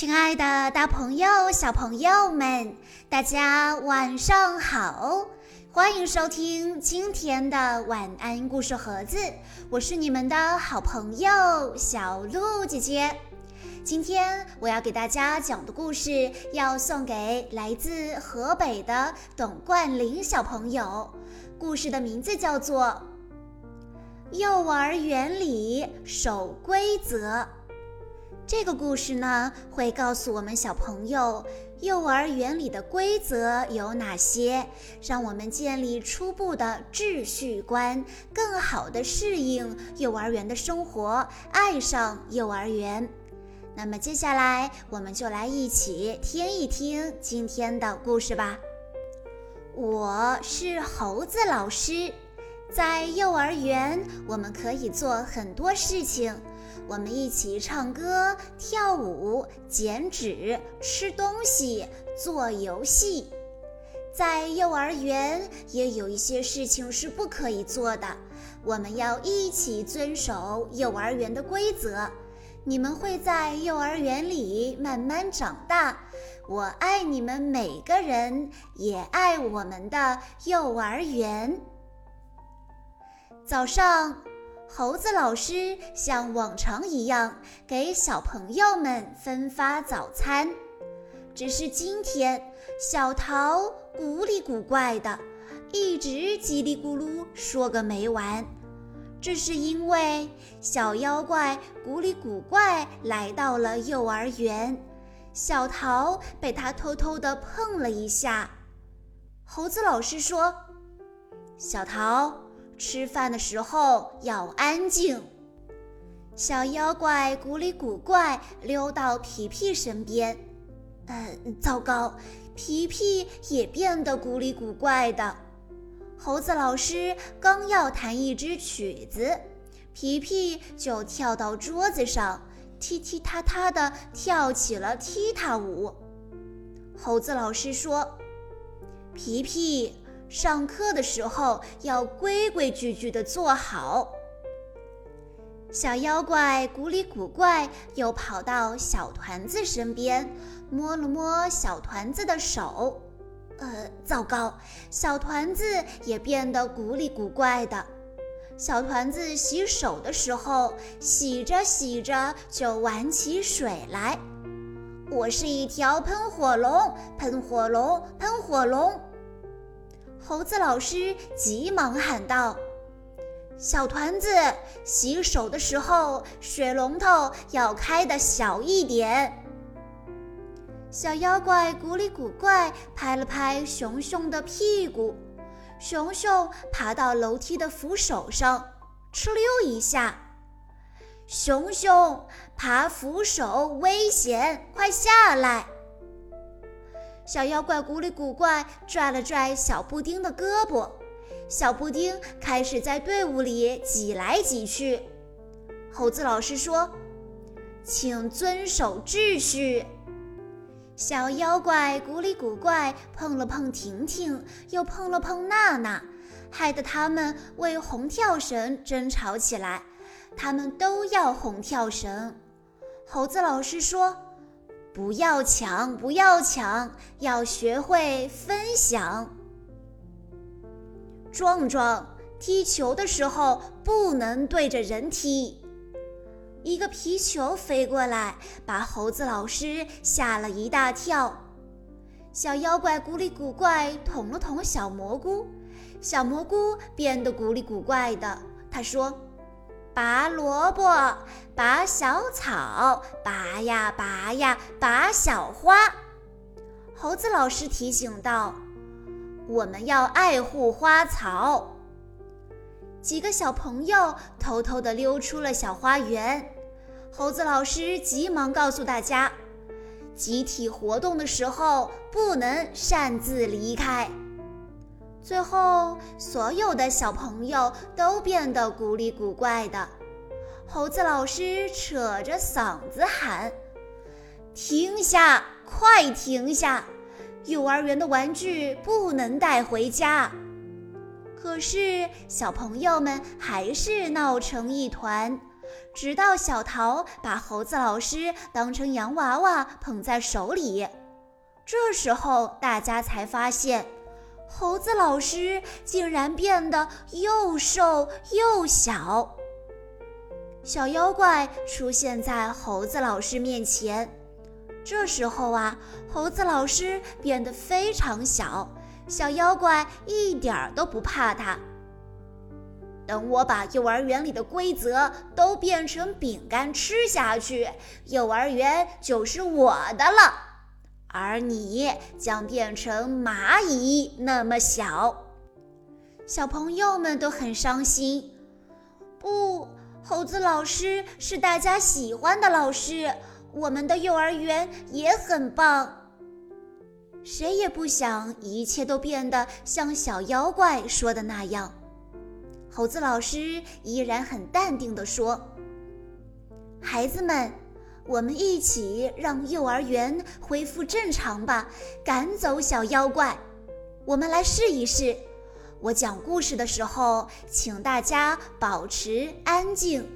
亲爱的大朋友、小朋友们，大家晚上好！欢迎收听今天的晚安故事盒子，我是你们的好朋友小鹿姐姐。今天我要给大家讲的故事，要送给来自河北的董冠霖小朋友。故事的名字叫做《幼儿园里守规则》。这个故事呢，会告诉我们小朋友，幼儿园里的规则有哪些，让我们建立初步的秩序观，更好的适应幼儿园的生活，爱上幼儿园。那么接下来，我们就来一起听一听今天的故事吧。我是猴子老师，在幼儿园，我们可以做很多事情。我们一起唱歌、跳舞、剪纸、吃东西、做游戏。在幼儿园也有一些事情是不可以做的，我们要一起遵守幼儿园的规则。你们会在幼儿园里慢慢长大。我爱你们每个人，也爱我们的幼儿园。早上。猴子老师像往常一样给小朋友们分发早餐，只是今天小桃古里古怪的，一直叽里咕噜说个没完。这是因为小妖怪古里古怪来到了幼儿园，小桃被他偷偷地碰了一下。猴子老师说：“小桃。”吃饭的时候要安静。小妖怪古里古怪溜到皮皮身边，嗯，糟糕，皮皮也变得古里古怪的。猴子老师刚要弹一支曲子，皮皮就跳到桌子上，踢踢踏踏地跳起了踢踏舞。猴子老师说：“皮皮。”上课的时候要规规矩矩地坐好。小妖怪古里古怪又跑到小团子身边，摸了摸小团子的手。呃，糟糕，小团子也变得古里古怪的。小团子洗手的时候，洗着洗着就玩起水来。我是一条喷火龙，喷火龙，喷火龙。猴子老师急忙喊道：“小团子，洗手的时候水龙头要开的小一点。”小妖怪古里古怪拍了拍熊熊的屁股，熊熊爬到楼梯的扶手上，哧溜一下。熊熊爬扶手危险，快下来！小妖怪古里古怪拽了拽小布丁的胳膊，小布丁开始在队伍里挤来挤去。猴子老师说：“请遵守秩序。”小妖怪古里古怪碰了碰婷婷，又碰了碰娜娜，害得他们为红跳绳争吵起来。他们都要红跳绳。猴子老师说。不要抢，不要抢，要学会分享。壮壮踢球的时候不能对着人踢。一个皮球飞过来，把猴子老师吓了一大跳。小妖怪古里古怪捅了捅小蘑菇，小蘑菇变得古里古怪的。他说。拔萝卜，拔小草，拔呀拔呀拔小花。猴子老师提醒道：“我们要爱护花草。”几个小朋友偷偷地溜出了小花园。猴子老师急忙告诉大家：“集体活动的时候不能擅自离开。”最后，所有的小朋友都变得古里古怪的。猴子老师扯着嗓子喊：“停下！快停下！幼儿园的玩具不能带回家。”可是，小朋友们还是闹成一团。直到小桃把猴子老师当成洋娃娃捧在手里。这时候，大家才发现，猴子老师竟然变得又瘦又小。小妖怪出现在猴子老师面前。这时候啊，猴子老师变得非常小，小妖怪一点儿都不怕他。等我把幼儿园里的规则都变成饼干吃下去，幼儿园就是我的了，而你将变成蚂蚁那么小。小朋友们都很伤心。不，猴子老师是大家喜欢的老师，我们的幼儿园也很棒。谁也不想一切都变得像小妖怪说的那样。猴子老师依然很淡定地说：“孩子们，我们一起让幼儿园恢复正常吧，赶走小妖怪。我们来试一试。我讲故事的时候，请大家保持安静。”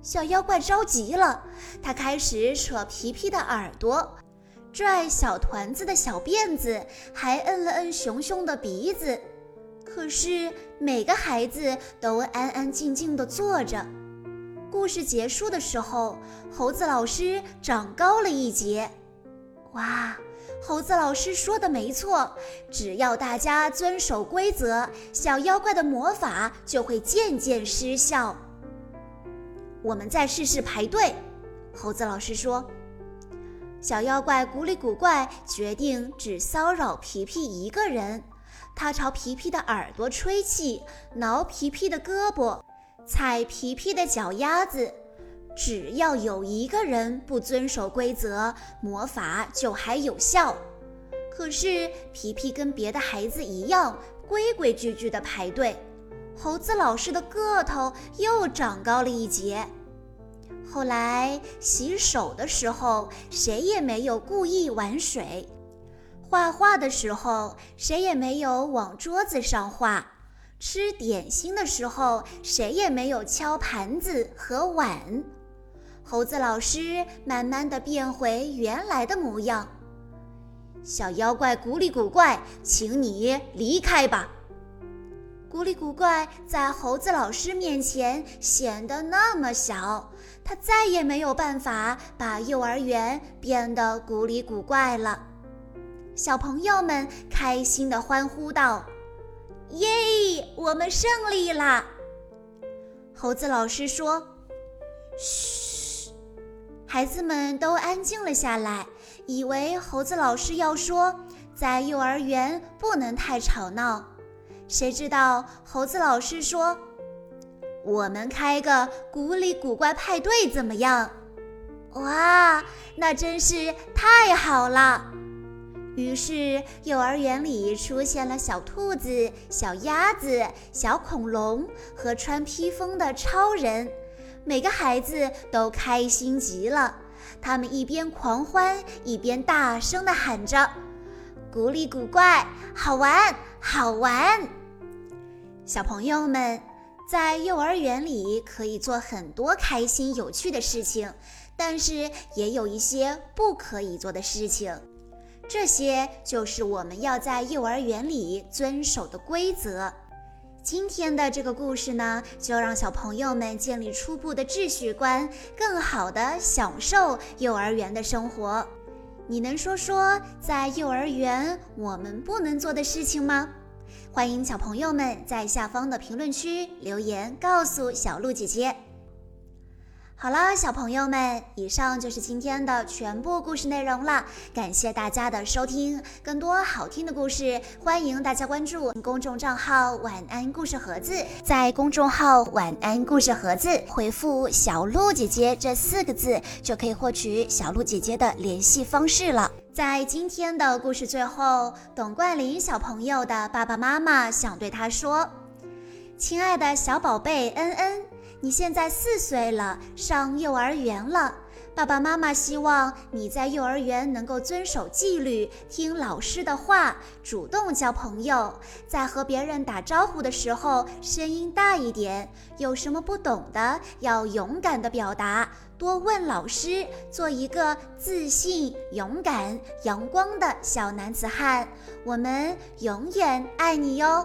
小妖怪着急了，他开始扯皮皮的耳朵，拽小团子的小辫子，还摁了摁熊熊的鼻子。可是每个孩子都安安静静地坐着。故事结束的时候，猴子老师长高了一截。哇，猴子老师说的没错，只要大家遵守规则，小妖怪的魔法就会渐渐失效。我们再试试排队。猴子老师说。小妖怪古里古怪决定只骚扰皮皮一个人。他朝皮皮的耳朵吹气，挠皮皮的胳膊，踩皮皮的脚丫子。只要有一个人不遵守规则，魔法就还有效。可是皮皮跟别的孩子一样，规规矩矩地排队。猴子老师的个头又长高了一截。后来洗手的时候，谁也没有故意玩水。画画的时候，谁也没有往桌子上画；吃点心的时候，谁也没有敲盘子和碗。猴子老师慢慢的变回原来的模样。小妖怪古里古怪，请你离开吧。古里古怪在猴子老师面前显得那么小，他再也没有办法把幼儿园变得古里古怪了。小朋友们开心地欢呼道：“耶，我们胜利啦！”猴子老师说：“嘘。”孩子们都安静了下来，以为猴子老师要说在幼儿园不能太吵闹。谁知道猴子老师说：“我们开个古里古怪派对怎么样？”哇，那真是太好了！于是，幼儿园里出现了小兔子、小鸭子、小恐龙和穿披风的超人，每个孩子都开心极了。他们一边狂欢，一边大声地喊着：“古里古怪，好玩，好玩！”小朋友们在幼儿园里可以做很多开心有趣的事情，但是也有一些不可以做的事情。这些就是我们要在幼儿园里遵守的规则。今天的这个故事呢，就让小朋友们建立初步的秩序观，更好的享受幼儿园的生活。你能说说在幼儿园我们不能做的事情吗？欢迎小朋友们在下方的评论区留言告诉小鹿姐姐。好了，小朋友们，以上就是今天的全部故事内容了。感谢大家的收听，更多好听的故事，欢迎大家关注公众账号“晚安故事盒子”。在公众号“晚安故事盒子”回复“小鹿姐姐”这四个字，就可以获取小鹿姐姐的联系方式了。在今天的故事最后，董冠霖小朋友的爸爸妈妈想对他说：“亲爱的小宝贝恩恩。”你现在四岁了，上幼儿园了。爸爸妈妈希望你在幼儿园能够遵守纪律，听老师的话，主动交朋友。在和别人打招呼的时候，声音大一点。有什么不懂的，要勇敢的表达，多问老师，做一个自信、勇敢、阳光的小男子汉。我们永远爱你哟！